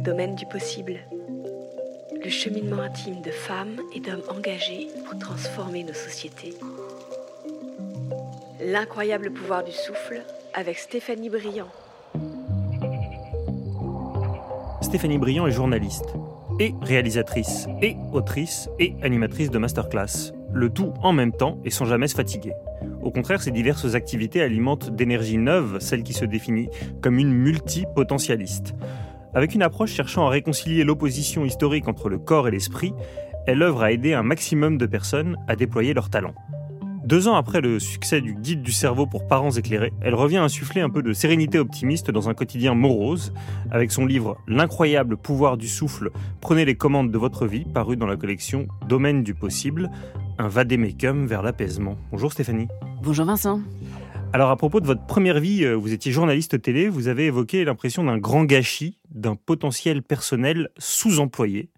Domaine du possible. Le cheminement intime de femmes et d'hommes engagés pour transformer nos sociétés. L'incroyable pouvoir du souffle avec Stéphanie Briand. Stéphanie Briand est journaliste et réalisatrice et autrice et animatrice de masterclass. Le tout en même temps et sans jamais se fatiguer. Au contraire, ces diverses activités alimentent d'énergie neuve celle qui se définit comme une multipotentialiste. Avec une approche cherchant à réconcilier l'opposition historique entre le corps et l'esprit, elle œuvre à aider un maximum de personnes à déployer leurs talents. Deux ans après le succès du Guide du cerveau pour parents éclairés, elle revient insuffler un peu de sérénité optimiste dans un quotidien morose, avec son livre L'incroyable pouvoir du souffle, prenez les commandes de votre vie, paru dans la collection Domaine du possible, un vadémécum vers l'apaisement. Bonjour Stéphanie. Bonjour Vincent. Alors à propos de votre première vie, euh, vous étiez journaliste télé, vous avez évoqué l'impression d'un grand gâchis, d'un potentiel personnel sous-employé.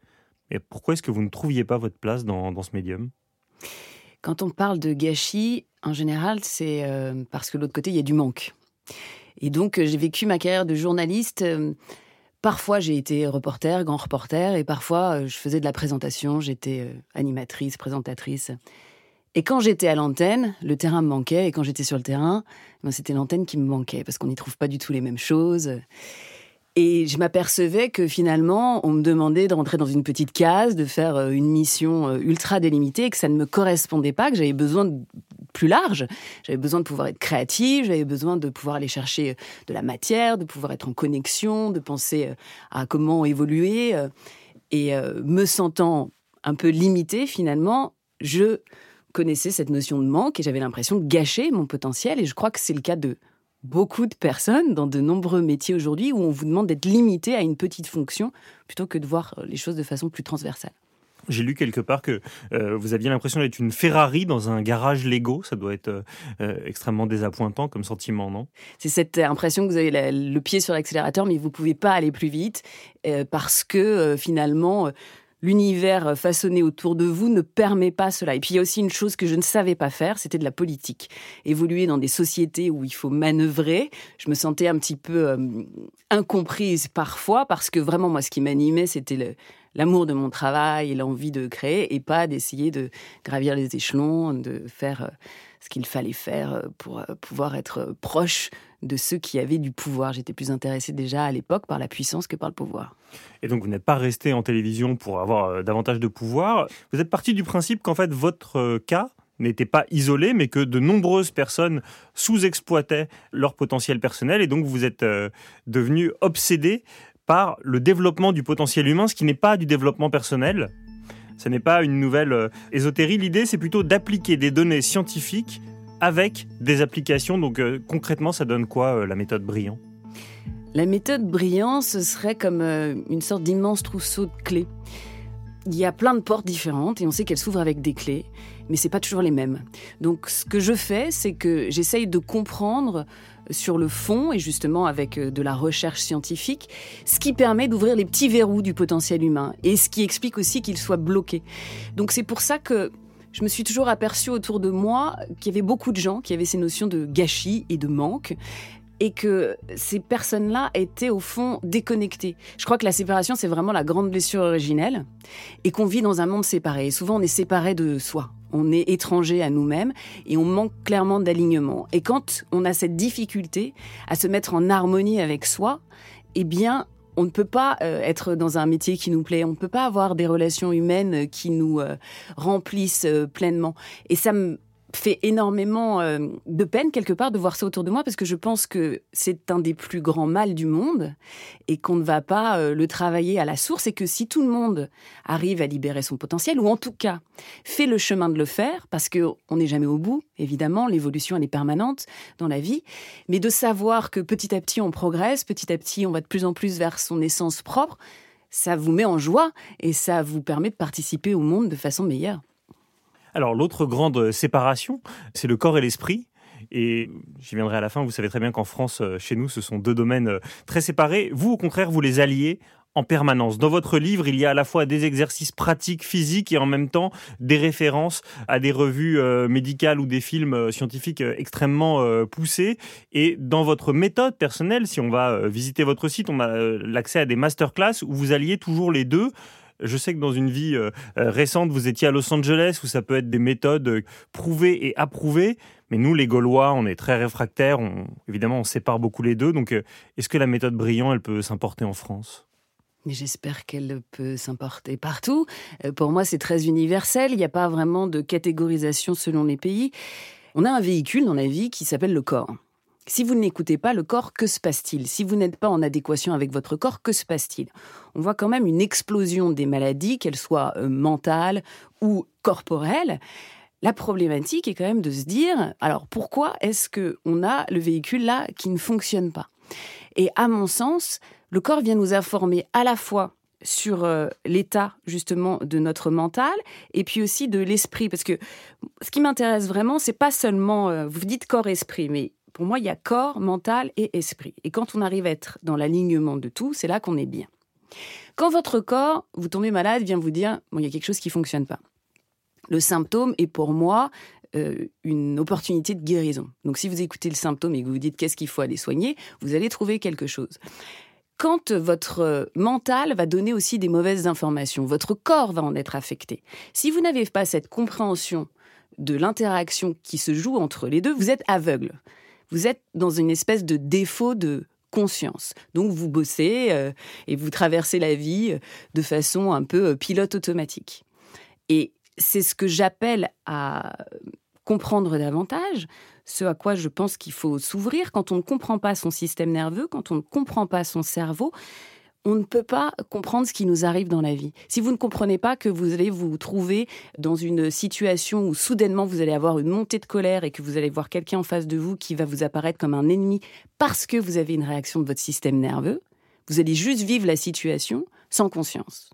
Et pourquoi est-ce que vous ne trouviez pas votre place dans, ce médium? Quand on parle de gâchis, en général, c'est euh, parce que de l'autre côté, il y a du manque. Et donc, euh, j'ai vécu ma carrière de journaliste. parfois, j'ai été reporter, grand reporter, et parfois, je faisais de la présentation, j'étais animatrice, présentatrice. Et quand j'étais à l'antenne, le terrain me manquait. Et quand j'étais sur le terrain, ben c'était l'antenne qui me manquait parce qu'on n'y trouve pas du tout les mêmes choses. Et je m'apercevais que finalement, on me demandait de rentrer dans une petite case, de faire euh, une mission euh, ultra délimitée, que ça ne me correspondait pas, que j'avais besoin de plus large. J'avais besoin de pouvoir être créative, j'avais besoin de pouvoir aller chercher euh, de la matière, de pouvoir être en connexion, de penser à comment évoluer. Et me sentant un peu limitée, finalement, je connaissais cette notion de manque et j'avais l'impression de gâcher mon potentiel. Et je crois que c'est le cas de beaucoup de personnes dans de nombreux métiers aujourd'hui où on vous demande d'être limité à une petite fonction plutôt que de voir les choses de façon plus transversale. J'ai lu quelque part que euh, vous aviez l'impression d'être une Ferrari dans un garage Lego. Ça doit être euh, euh, extrêmement désappointant comme sentiment, non? C'est cette impression que vous avez le pied sur l'accélérateur, mais vous pouvez pas aller plus vite parce que finalement l'univers façonné autour de vous ne permet pas cela. Et puis il y a aussi une chose que je ne savais pas faire, c'était de la politique. Évoluer dans des sociétés où il faut manœuvrer, je me sentais un petit peu euh, incomprise parfois parce que vraiment moi ce qui m'animait c'était l'amour de mon travail l'envie de créer et pas d'essayer de gravir les échelons, de faire euh, ce qu'il fallait faire euh, pour pouvoir être proche de ceux qui avaient du pouvoir. J'étais plus intéressée déjà à l'époque par la puissance que par le pouvoir. Et donc vous n'êtes pas resté en télévision pour avoir euh, davantage de pouvoir. Vous êtes parti du principe qu'en fait votre euh, cas n'était pas isolé, mais que de nombreuses personnes sous-exploitaient leur potentiel personnel, et donc vous êtes euh, devenu obsédé par le développement du potentiel humain, ce qui n'est pas du développement personnel. Ce n'est pas une nouvelle ésotérie. L'idée, c'est plutôt d'appliquer des données scientifiques avec des applications. Donc euh, concrètement, ça donne quoi euh, la méthode Brillant La méthode Brillant, ce serait comme euh, une sorte d'immense trousseau de clés. Il y a plein de portes différentes et on sait qu'elles s'ouvrent avec des clés, mais c'est pas toujours les mêmes. Donc ce que je fais, c'est que j'essaye de comprendre sur le fond et justement avec de la recherche scientifique, ce qui permet d'ouvrir les petits verrous du potentiel humain et ce qui explique aussi qu'il soit bloqué. Donc c'est pour ça que je me suis toujours aperçue autour de moi qu'il y avait beaucoup de gens qui avaient ces notions de gâchis et de manque et que ces personnes-là étaient au fond déconnectées. Je crois que la séparation, c'est vraiment la grande blessure originelle et qu'on vit dans un monde séparé. Et souvent, on est séparé de soi. On est étranger à nous-mêmes et on manque clairement d'alignement. Et quand on a cette difficulté à se mettre en harmonie avec soi, eh bien, on ne peut pas euh, être dans un métier qui nous plaît, on ne peut pas avoir des relations humaines qui nous euh, remplissent euh, pleinement. Et ça me fait énormément euh, de peine quelque part de voir ça autour de moi parce que je pense que c'est un des plus grands mal du monde et qu'on ne va pas euh, le travailler à la source et que si tout le monde arrive à libérer son potentiel ou en tout cas fait le chemin de le faire parce que on n'est jamais au bout évidemment l'évolution elle est permanente dans la vie mais de savoir que petit à petit on progresse petit à petit on va de plus en plus vers son essence propre ça vous met en joie et ça vous permet de participer au monde de façon meilleure. Alors l'autre grande séparation, c'est le corps et l'esprit. Et j'y viendrai à la fin, vous savez très bien qu'en France, euh, chez nous, ce sont deux domaines euh, très séparés. Vous, au contraire, vous les alliez en permanence. Dans votre livre, il y a à la fois des exercices pratiques, physiques et en même temps des références à des revues euh, médicales ou des films scientifiques extrêmement poussés. Et dans votre méthode personnelle, si on va visiter votre site, on a l'accès à des masterclass où vous alliez toujours les deux. Je sais que dans une vie récente, vous étiez à Los Angeles où ça peut être des méthodes prouvées et approuvées. Mais nous, les Gaulois, on est très réfractaires. évidemment, on sépare beaucoup les deux. Donc, est-ce que la méthode Brillant, elle peut s'importer en France? J'espère qu'elle peut s'importer partout. Euh, pour moi, c'est très universel. Il n'y a pas vraiment de catégorisation selon les pays. On a un véhicule dans la vie qui s'appelle le corps. Si vous n'écoutez pas le corps, que se passe-t-il? Si vous n'êtes pas en adéquation avec votre corps, que se passe-t-il? On voit quand même une explosion des maladies, qu'elles soient euh, mentales ou corporelles. La problématique est quand même de se dire, alors pourquoi est-ce que on a le véhicule là qui ne fonctionne pas? Et à mon sens, le corps vient nous informer à la fois sur euh, l'état justement de notre mental et puis aussi de l'esprit. Parce que ce qui m'intéresse vraiment c'est pas seulement euh, vous dites corps esprit mais pour moi il y a corps mental et esprit et quand on arrive à être dans l'alignement de tout c'est là qu'on est bien quand votre corps vous tombez malade vient vous dire bon il y a quelque chose qui fonctionne pas le symptôme est pour moi euh, une opportunité de guérison. Donc si vous écoutez le symptôme et que vous dites qu'est-ce qu'il faut aller soigner, vous allez trouver quelque chose quand votre mental va donner aussi des mauvaises informations, votre corps va en être affecté. Si vous n'avez pas cette compréhension de l'interaction qui se joue entre les deux, vous êtes aveugle. Vous êtes dans une espèce de défaut de conscience. Donc vous bossez euh, et vous traversez la vie euh, de façon un peu euh, pilote automatique. Et c'est ce que j'appelle à comprendre davantage, ce à quoi je pense qu'il faut s'ouvrir quand on ne comprend pas son système nerveux, quand on ne comprend pas son cerveau. On ne peut pas comprendre ce qui nous arrive dans la vie. Si vous ne comprenez pas que vous allez vous trouver dans une situation où soudainement vous allez avoir une montée de colère et que vous allez voir quelqu'un en face de vous qui va vous apparaître comme un ennemi parce que vous avez une réaction de votre système nerveux, vous allez juste vivre la situation sans conscience.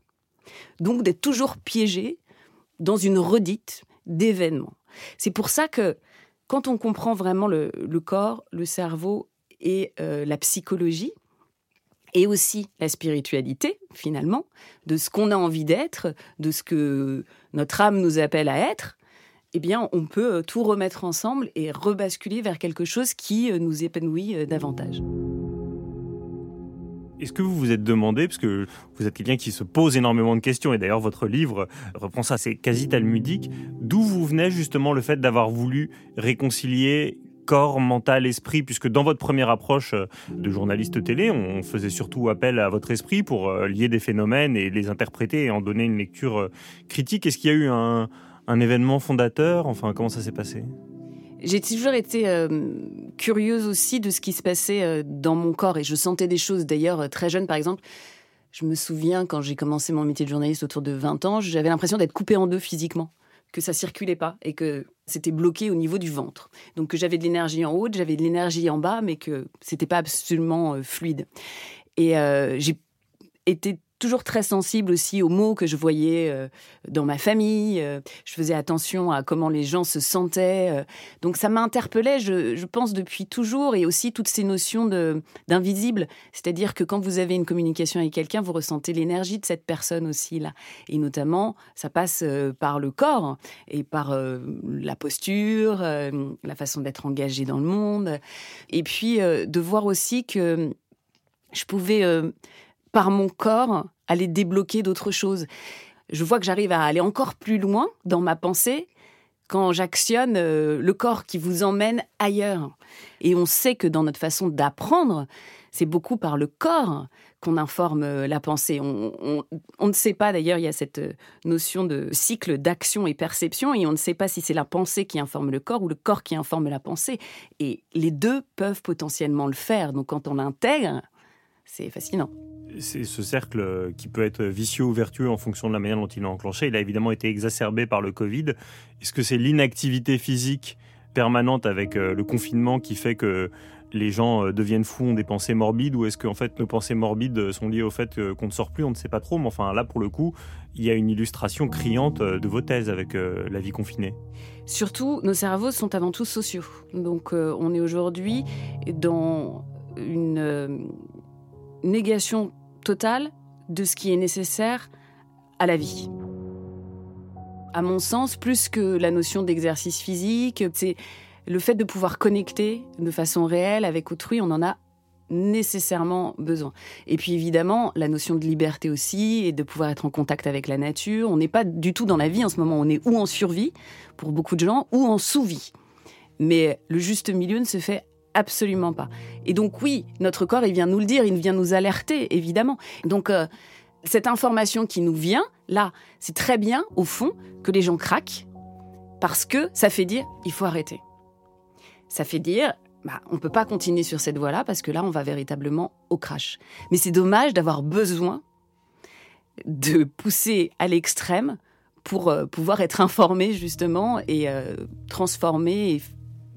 Donc d'être toujours piégé dans une redite d'événements. C'est pour ça que quand on comprend vraiment le, corps, le cerveau et euh, la psychologie, et aussi la spiritualité, finalement, de ce qu'on a envie d'être, de ce que notre âme nous appelle à être, eh bien, on peut euh, tout remettre ensemble et rebasculer vers quelque chose qui euh, nous épanouit davantage. Est-ce que vous vous êtes demandé, parce que vous êtes quelqu'un qui se pose énormément de questions, et d'ailleurs votre livre reprend ça, c'est quasi talmudique, d'où vous venait justement le fait d'avoir voulu réconcilier corps, mental, esprit, puisque dans votre première approche euh, de journaliste télé, on faisait surtout appel à votre esprit pour euh, lier des phénomènes et les interpréter et en donner une lecture euh, critique. Est-ce qu'il y a eu un, événement fondateur? Enfin, comment ça s'est passé? J'ai toujours été curieuse aussi de ce qui se passait dans mon corps et je sentais des choses. D'ailleurs, très jeune, par exemple, je me souviens quand j'ai commencé mon métier de journaliste autour de 20 ans, j'avais l'impression d'être coupée en deux physiquement, que ça circulait pas et que c'était bloqué au niveau du ventre. Donc que j'avais de l'énergie en haut, j'avais de l'énergie en bas, mais que c'était pas absolument fluide. Et j'ai été toujours très sensible aussi aux mots que je voyais euh, dans ma famille. Euh, je faisais attention à comment les gens se sentaient. Euh. donc ça je, je, pense, depuis toujours. Et aussi toutes ces notions d'invisible. C'est-à-dire que quand vous avez une communication avec quelqu'un, vous ressentez l'énergie de cette personne aussi. là. Et notamment, ça passe par le corps et par la posture, la façon d'être engagé dans le monde. Et puis de voir aussi que je pouvais par mon corps aller débloquer d'autres choses. Je vois que j'arrive à aller encore plus loin dans ma pensée quand j'actionne euh, le corps qui vous emmène ailleurs. Et on sait que dans notre façon d'apprendre, c'est beaucoup par le corps qu'on informe euh, la pensée. On, ne sait pas, d'ailleurs, il y a cette euh, notion de cycle d'action et perception, et on ne sait pas si c'est la pensée qui informe le corps ou le corps qui informe la pensée. Et les deux peuvent potentiellement le faire. Donc quand on l'intègre, c'est fascinant c'est ce cercle qui peut être vicieux ou vertueux en fonction de la manière dont il est enclenché. Il a évidemment été exacerbé par le Covid. Est-ce que c'est l'inactivité physique permanente avec euh, le confinement qui fait que les gens euh, deviennent fous, ont des pensées morbides, ou est-ce qu'en fait nos pensées morbides sont liées au fait qu'on ne sort plus On ne sait pas trop, mais enfin là pour le coup, il y a une illustration criante de vos thèses avec euh, la vie confinée. Surtout, nos cerveaux sont avant tout sociaux. Donc on est aujourd'hui dans une négation totale de ce qui est nécessaire à la vie. À mon sens, plus que la notion d'exercice physique, c'est le fait de pouvoir connecter de façon réelle avec autrui, on en a nécessairement besoin. Et puis évidemment, la notion de liberté aussi et de pouvoir être en contact avec la nature. On n'est pas du tout dans la vie en ce moment, on est ou en survie pour beaucoup de gens ou en sous-vie. Mais le juste milieu ne se fait absolument pas. Et donc oui, notre corps, il vient nous le dire, il vient nous alerter, évidemment. Donc euh, cette information qui nous vient, là, c'est très bien, au fond, que les gens craquent, parce que ça fait dire, il faut arrêter. Ça fait dire, bah, on ne peut pas continuer sur cette voie-là parce que là, on va véritablement au crash. Mais c'est dommage d'avoir besoin de pousser à l'extrême pour euh, pouvoir être informé justement et euh, transformer et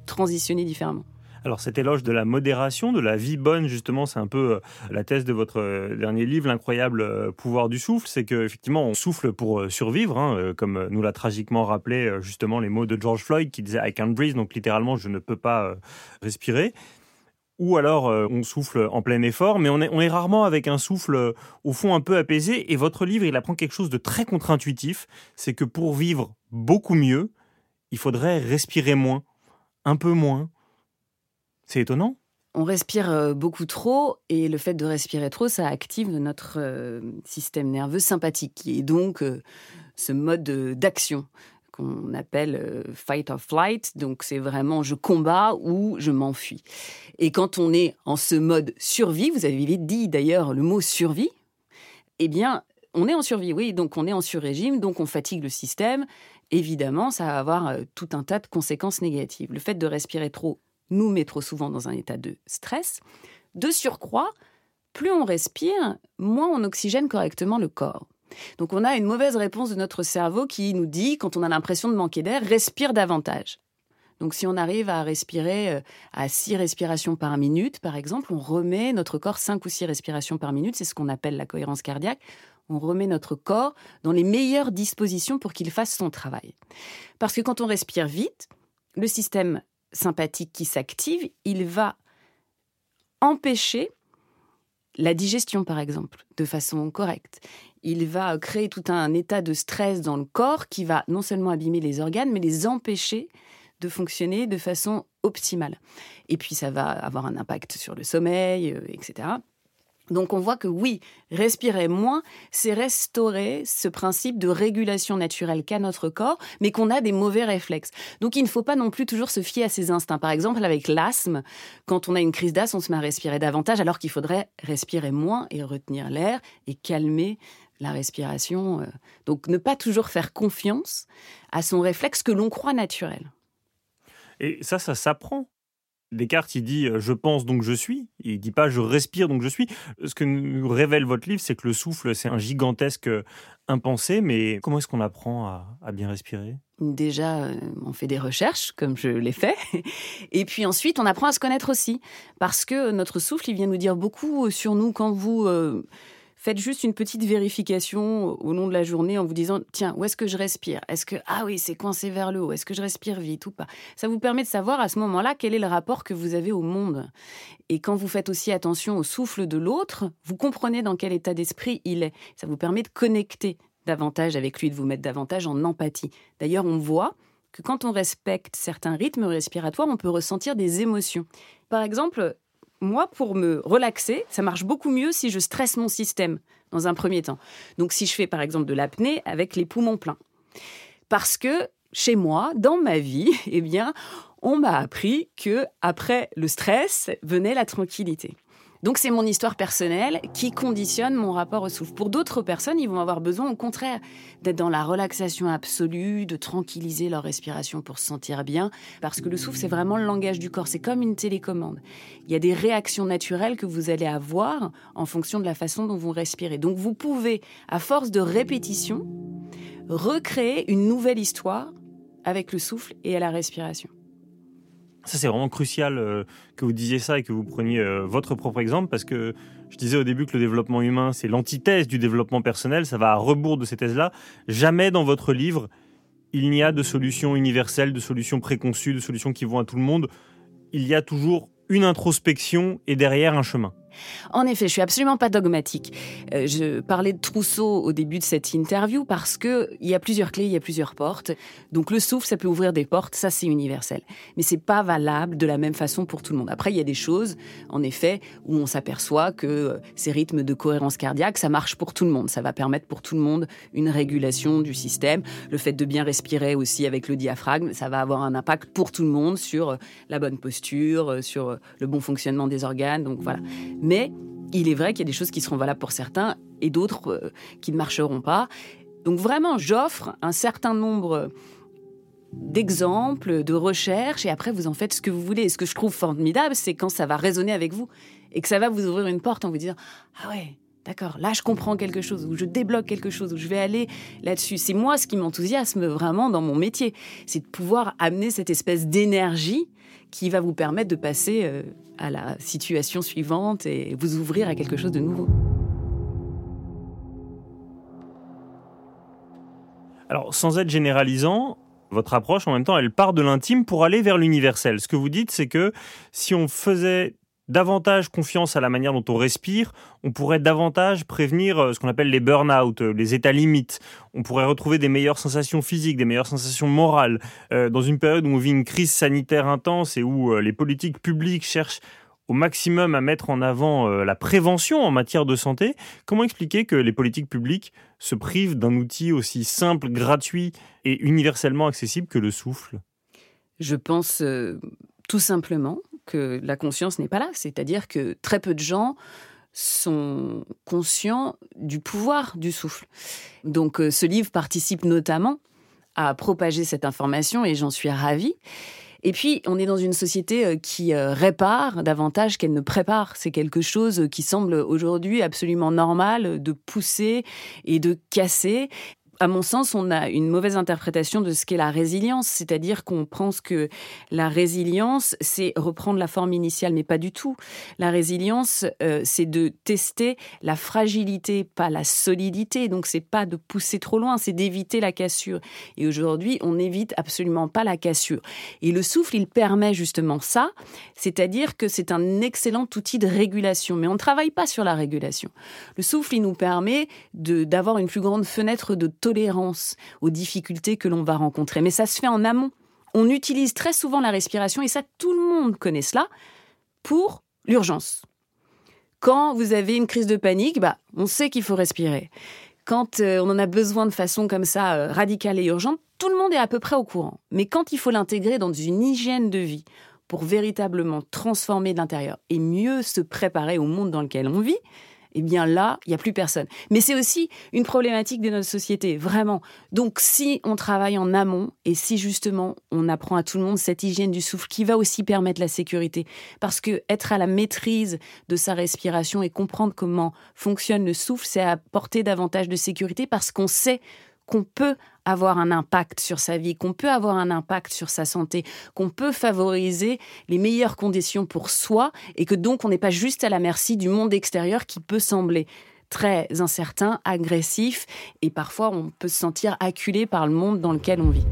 transitionner différemment. Alors cet éloge de la modération, de la vie bonne, justement, c'est un peu euh, la thèse de votre euh, dernier livre, L'incroyable euh, pouvoir du souffle. C'est qu'effectivement, on souffle pour survivre, hein, comme nous l'a tragiquement rappelé justement les mots de George Floyd qui disait I can't breathe, donc littéralement, je ne peux pas respirer. Ou alors on souffle en plein effort, mais on est, on est rarement avec un souffle au fond un peu apaisé. Et votre livre, il apprend quelque chose de très contre-intuitif, c'est que pour vivre beaucoup mieux, il faudrait respirer moins, un peu moins, c'est étonnant. On respire euh, beaucoup trop et le fait de respirer trop, ça active notre euh, système nerveux sympathique, qui est donc euh, ce mode d'action qu'on appelle fight or flight. Donc c'est vraiment je combats ou je m'enfuis. Et quand on est en ce mode survie, vous avez dit d'ailleurs le mot survie, eh bien on est en survie, oui, donc on est en sur-régime, donc on fatigue le système. Évidemment, ça va avoir tout un tas de conséquences négatives. Le fait de respirer trop nous met trop souvent dans un état de stress. De surcroît, plus on respire, moins on oxygène correctement le corps. Donc on a une mauvaise réponse de notre cerveau qui nous dit, quand on a l'impression de manquer d'air, respire davantage. Donc si on arrive à respirer euh, à 6 respirations par minute, par exemple, on remet notre corps 5 ou 6 respirations par minute, c'est ce qu'on appelle la cohérence cardiaque. On remet notre corps dans les meilleures dispositions pour qu'il fasse son travail. Parce que quand on respire vite, le système sympathique qui s'active, il va empêcher la digestion, par exemple, de façon correcte. Il va créer tout un état de stress dans le corps qui va non seulement abîmer les organes, mais les empêcher de fonctionner de façon optimale. Et puis ça va avoir un impact sur le sommeil, euh, etc. Donc on voit que oui, respirer moins, c'est restaurer ce principe de régulation naturelle qu'a notre corps, mais qu'on a des mauvais réflexes. Donc il ne faut pas non plus toujours se fier à ses instincts. Par exemple, avec l'asthme, quand on a une crise d'asthme, on se met à respirer davantage, alors qu'il faudrait respirer moins et retenir l'air et calmer la respiration. Euh. Donc ne pas toujours faire confiance à son réflexe que l'on croit naturel. Et ça, ça s'apprend. Descartes, il dit euh, je pense donc je suis. Il dit pas je respire donc je suis. Ce que nous révèle votre livre, c'est que le souffle, c'est un gigantesque euh, impensé. Mais comment est-ce qu'on apprend à, bien respirer? Déjà, euh, on fait des recherches, comme je l'ai fait. Et puis ensuite, on apprend à se connaître aussi. Parce que notre souffle, il vient nous dire beaucoup sur nous. Quand vous faites juste une petite vérification au long de la journée en vous disant tiens, où est-ce que je respire? Est-ce que ah oui, c'est coincé vers le haut Est-ce que je respire vite ou pas? Ça vous permet de savoir à ce moment-là quel est le rapport que vous avez au monde. Et quand vous faites aussi attention au souffle de l'autre, vous comprenez dans quel état d'esprit il est. Ça vous permet de connecter davantage avec lui, de vous mettre davantage en empathie. D'ailleurs, on voit que quand on respecte certains rythmes respiratoires, on peut ressentir des émotions. Par exemple, moi, pour me relaxer, ça marche beaucoup mieux si je stresse mon système dans un premier temps. Donc, si je fais par exemple de l'apnée avec les poumons pleins. Parce que chez moi, dans ma vie, eh bien, on m'a appris que après le stress venait la tranquillité. Donc c'est mon histoire personnelle qui conditionne mon rapport au souffle. Pour d'autres personnes, ils vont avoir besoin au contraire d'être dans la relaxation absolue, de tranquilliser leur respiration pour se sentir bien, parce que le souffle, c'est vraiment le langage du corps, c'est comme une télécommande. Il y a des réactions naturelles que vous allez avoir en fonction de la façon dont vous respirez. Donc vous pouvez, à force de répétition, recréer une nouvelle histoire avec le souffle et à la respiration. Ça, c'est vraiment crucial euh, que vous disiez ça et que vous preniez euh, votre propre exemple parce que je disais au début que le développement humain, c'est l'antithèse du développement personnel. Ça va à rebours de ces thèses-là. Jamais dans votre livre, il n'y a de solution universelle, de solution préconçue, de solution qui vont à tout le monde. Il y a toujours une introspection et derrière un chemin. En effet, je suis absolument pas dogmatique. Euh, je parlais de trousseau au début de cette interview parce que il y a plusieurs clés, il y a plusieurs portes. Donc le souffle, ça peut ouvrir des portes, ça c'est universel. Mais c'est pas valable de la même façon pour tout le monde. Après, il y a des choses, en effet, où on s'aperçoit que euh, ces rythmes de cohérence cardiaque, ça marche pour tout le monde. Ça va permettre pour tout le monde une régulation du système. Le fait de bien respirer aussi avec le diaphragme, ça va avoir un impact pour tout le monde sur euh, la bonne posture, sur le bon fonctionnement des organes. Donc voilà. Mais il est vrai qu'il y a des choses qui seront valables pour certains et d'autres euh, qui ne marcheront pas. Donc vraiment, j'offre un certain nombre d'exemples, de recherches, et après vous en faites ce que vous voulez. Et ce que je trouve formidable, c'est quand ça va résonner avec vous et que ça va vous ouvrir une porte en vous disant ah ouais. D'accord, là je comprends quelque chose, ou je débloque quelque chose, ou je vais aller là-dessus. C'est moi ce qui m'enthousiasme vraiment dans mon métier, c'est de pouvoir amener cette espèce d'énergie qui va vous permettre de passer euh, à la situation suivante et vous ouvrir à quelque chose de nouveau. Alors, sans être généralisant, votre approche, en même temps, elle part de l'intime pour aller vers l'universel. Ce que vous dites, c'est que si on faisait davantage confiance à la manière dont on respire, on pourrait davantage prévenir euh, ce qu'on appelle les burn-out, euh, les états limites. On pourrait retrouver des meilleures sensations physiques, des meilleures sensations morales. Euh, dans une période où on vit une crise sanitaire intense et où les politiques publiques cherchent au maximum à mettre en avant la prévention en matière de santé, comment expliquer que les politiques publiques se privent d'un outil aussi simple, gratuit et universellement accessible que le souffle? Je pense tout simplement que la conscience n'est pas là. C'est-à-dire que très peu de gens sont conscients du pouvoir du souffle. Donc euh, ce livre participe notamment à propager cette information et j'en suis ravie. Et puis, on est dans une société euh, qui euh, répare davantage qu'elle ne prépare. C'est quelque chose qui semble aujourd'hui absolument normal de pousser et de casser à mon sens, on a une mauvaise interprétation de ce qu'est la résilience, c'est-à-dire qu'on pense que la résilience, c'est reprendre la forme initiale, mais pas du tout. La résilience, euh, c'est de tester la fragilité, pas la solidité. Donc, c'est pas de pousser trop loin, c'est d'éviter la cassure. Et aujourd'hui, on n'évite absolument pas la cassure. Et le souffle, il permet justement ça, c'est-à-dire que c'est un excellent outil de régulation. Mais on ne travaille pas sur la régulation. Le souffle, il nous permet d'avoir une plus grande fenêtre de tolérance aux difficultés que l'on va rencontrer. Mais ça se fait en amont. On utilise très souvent la respiration, et ça tout le monde connaît cela, pour l'urgence. Quand vous avez une crise de panique, bah, on sait qu'il faut respirer. Quand euh, on en a besoin de façon comme ça euh, radicale et urgente, tout le monde est à peu près au courant. Mais quand il faut l'intégrer dans une hygiène de vie pour véritablement transformer l'intérieur et mieux se préparer au monde dans lequel on vit, eh bien là, il n'y a plus personne. Mais c'est aussi une problématique de notre société, vraiment. Donc si on travaille en amont et si justement on apprend à tout le monde cette hygiène du souffle qui va aussi permettre la sécurité, parce que être à la maîtrise de sa respiration et comprendre comment fonctionne le souffle, c'est apporter davantage de sécurité parce qu'on sait qu'on peut avoir un impact sur sa vie, qu'on peut avoir un impact sur sa santé, qu'on peut favoriser les meilleures conditions pour soi et que donc on n'est pas juste à la merci du monde extérieur qui peut sembler très incertain, agressif et parfois on peut se sentir acculé par le monde dans lequel on vit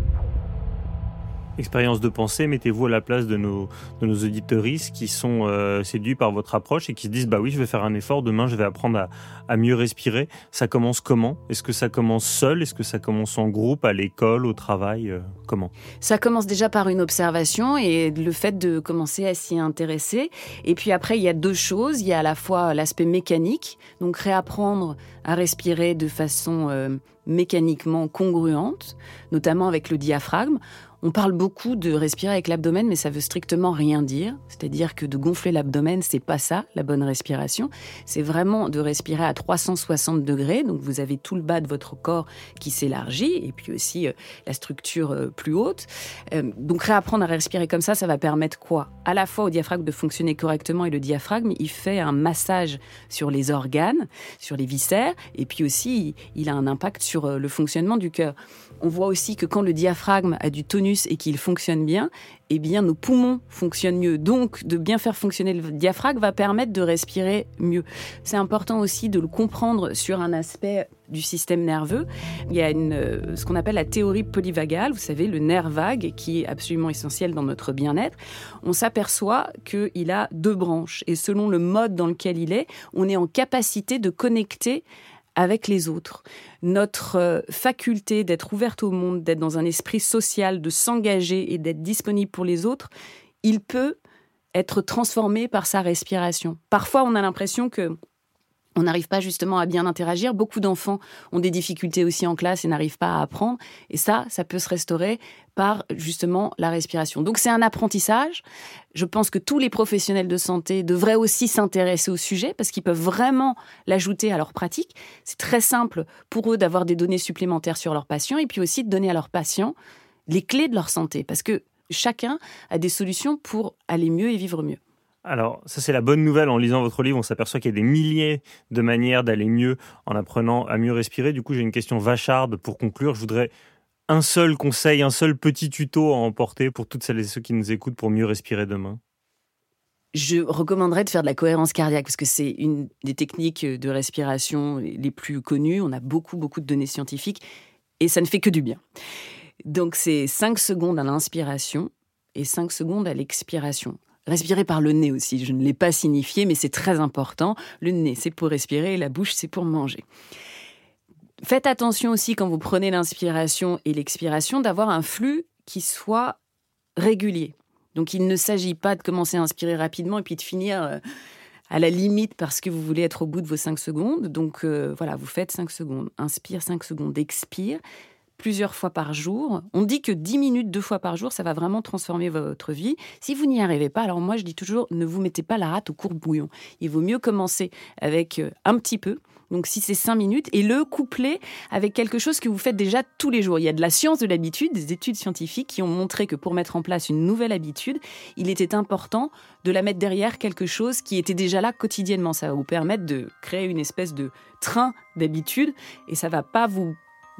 expérience de pensée, mettez-vous à la place de nos, de nos auditeuristes qui sont euh, séduits par votre approche et qui se disent bah oui, je vais faire un effort, demain je vais apprendre à, à mieux respirer. Ça commence comment? Est-ce que ça commence seul? Est-ce que ça commence en groupe, à l'école, au travail euh, Comment? Ça commence déjà par une observation et le fait de commencer à s'y intéresser. Et puis après, il y a deux choses. Il y a à la fois l'aspect mécanique, donc réapprendre à respirer de façon euh, mécaniquement congruente, notamment avec le diaphragme. On parle beaucoup de respirer avec l'abdomen, mais ça veut strictement rien dire. C'est-à-dire que de gonfler l'abdomen, c'est pas ça, la bonne respiration. C'est vraiment de respirer à 360 degrés. Donc vous avez tout le bas de votre corps qui s'élargit et puis aussi euh, la structure euh, plus haute. Euh, donc réapprendre à respirer comme ça, ça va permettre quoi? À la fois au diaphragme de fonctionner correctement et le diaphragme, il fait un massage sur les organes, sur les viscères et puis aussi il a un impact sur le fonctionnement du cœur. On voit aussi que quand le diaphragme a du tonus et qu'il fonctionne bien, eh bien nos poumons fonctionnent mieux. Donc de bien faire fonctionner le diaphragme va permettre de respirer mieux. C'est important aussi de le comprendre sur un aspect du système nerveux. Il y a euh, ce qu'on appelle la théorie polyvagale, vous savez, le nerf vague, qui est absolument essentiel dans notre bien-être. On s'aperçoit qu'il a deux branches et selon le mode dans lequel il est, on est en capacité de connecter avec les autres. Notre euh, faculté d'être ouverte au monde, d'être dans un esprit social, de s'engager et d'être disponible pour les autres, il peut être transformé par sa respiration. Parfois, on a l'impression que on n'arrive pas justement à bien interagir. Beaucoup d'enfants ont des difficultés aussi en classe et n'arrivent pas à apprendre. Et ça, ça peut se restaurer par justement la respiration. Donc c'est un apprentissage. Je pense que tous les professionnels de santé devraient aussi s'intéresser au sujet parce qu'ils peuvent vraiment l'ajouter à leur pratique. C'est très simple pour eux d'avoir des données supplémentaires sur leurs patients et puis aussi de donner à leurs patients les clés de leur santé parce que chacun a des solutions pour aller mieux et vivre mieux. Alors, ça c'est la bonne nouvelle. En lisant votre livre, on s'aperçoit qu'il y a des milliers de manières d'aller mieux en apprenant à mieux respirer. Du coup, j'ai une question vacharde pour conclure. Je voudrais un seul conseil, un seul petit tuto à emporter pour toutes celles et ceux qui nous écoutent pour mieux respirer demain. Je recommanderais de faire de la cohérence cardiaque parce que c'est une des techniques de respiration les plus connues. On a beaucoup, beaucoup de données scientifiques et ça ne fait que du bien. Donc, c'est 5 secondes à l'inspiration et 5 secondes à l'expiration. Respirer par le nez aussi, je ne l'ai pas signifié, mais c'est très important. Le nez, c'est pour respirer et la bouche, c'est pour manger. Faites attention aussi quand vous prenez l'inspiration et l'expiration d'avoir un flux qui soit régulier. Donc il ne s'agit pas de commencer à inspirer rapidement et puis de finir euh, à la limite parce que vous voulez être au bout de vos 5 secondes. Donc euh, voilà, vous faites 5 secondes. Inspire 5 secondes, expire plusieurs fois par jour. On dit que 10 minutes deux fois par jour, ça va vraiment transformer votre vie. Si vous n'y arrivez pas, alors moi je dis toujours, ne vous mettez pas la rate au court bouillon. Il vaut mieux commencer avec euh, un petit peu. Donc si c'est 5 minutes, et le coupler avec quelque chose que vous faites déjà tous les jours. Il y a de la science de l'habitude, des études scientifiques qui ont montré que pour mettre en place une nouvelle habitude, il était important de la mettre derrière quelque chose qui était déjà là quotidiennement. Ça va vous permettre de créer une espèce de train d'habitude et ça va pas vous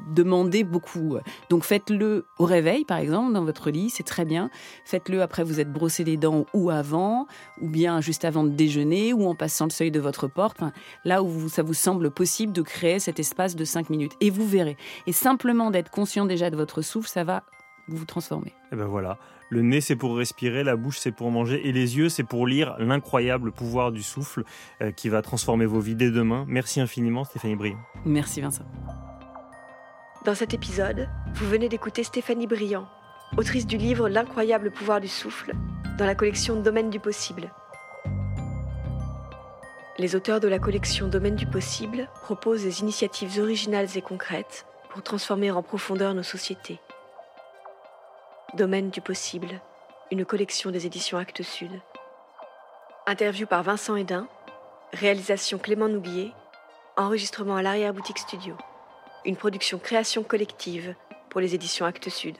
demander beaucoup. Donc faites-le au réveil, par exemple, dans votre lit, c'est très bien. Faites-le après vous êtes brossé les dents ou avant, ou bien juste avant de déjeuner, ou en passant le seuil de votre porte. là où ça vous semble possible de créer cet espace de 5 minutes. Et vous verrez. Et simplement d'être conscient déjà de votre souffle, ça va vous transformer. Et ben voilà. Le nez, c'est pour respirer, la bouche, c'est pour manger, et les yeux, c'est pour lire l'incroyable pouvoir du souffle euh, qui va transformer vos vies dès demain. Merci infiniment, Stéphanie Briand. Merci, Vincent. Dans cet épisode, vous venez d'écouter Stéphanie Briand, autrice du livre L'incroyable pouvoir du souffle, dans la collection Domaine du possible. Les auteurs de la collection Domaine du possible proposent des initiatives originales et concrètes pour transformer en profondeur nos sociétés. Domaine du possible, une collection des éditions Actes Sud. Interview par Vincent Hédin, réalisation Clément Nouguier, enregistrement à l'arrière-boutique studio une production création collective pour les éditions Actes Sud.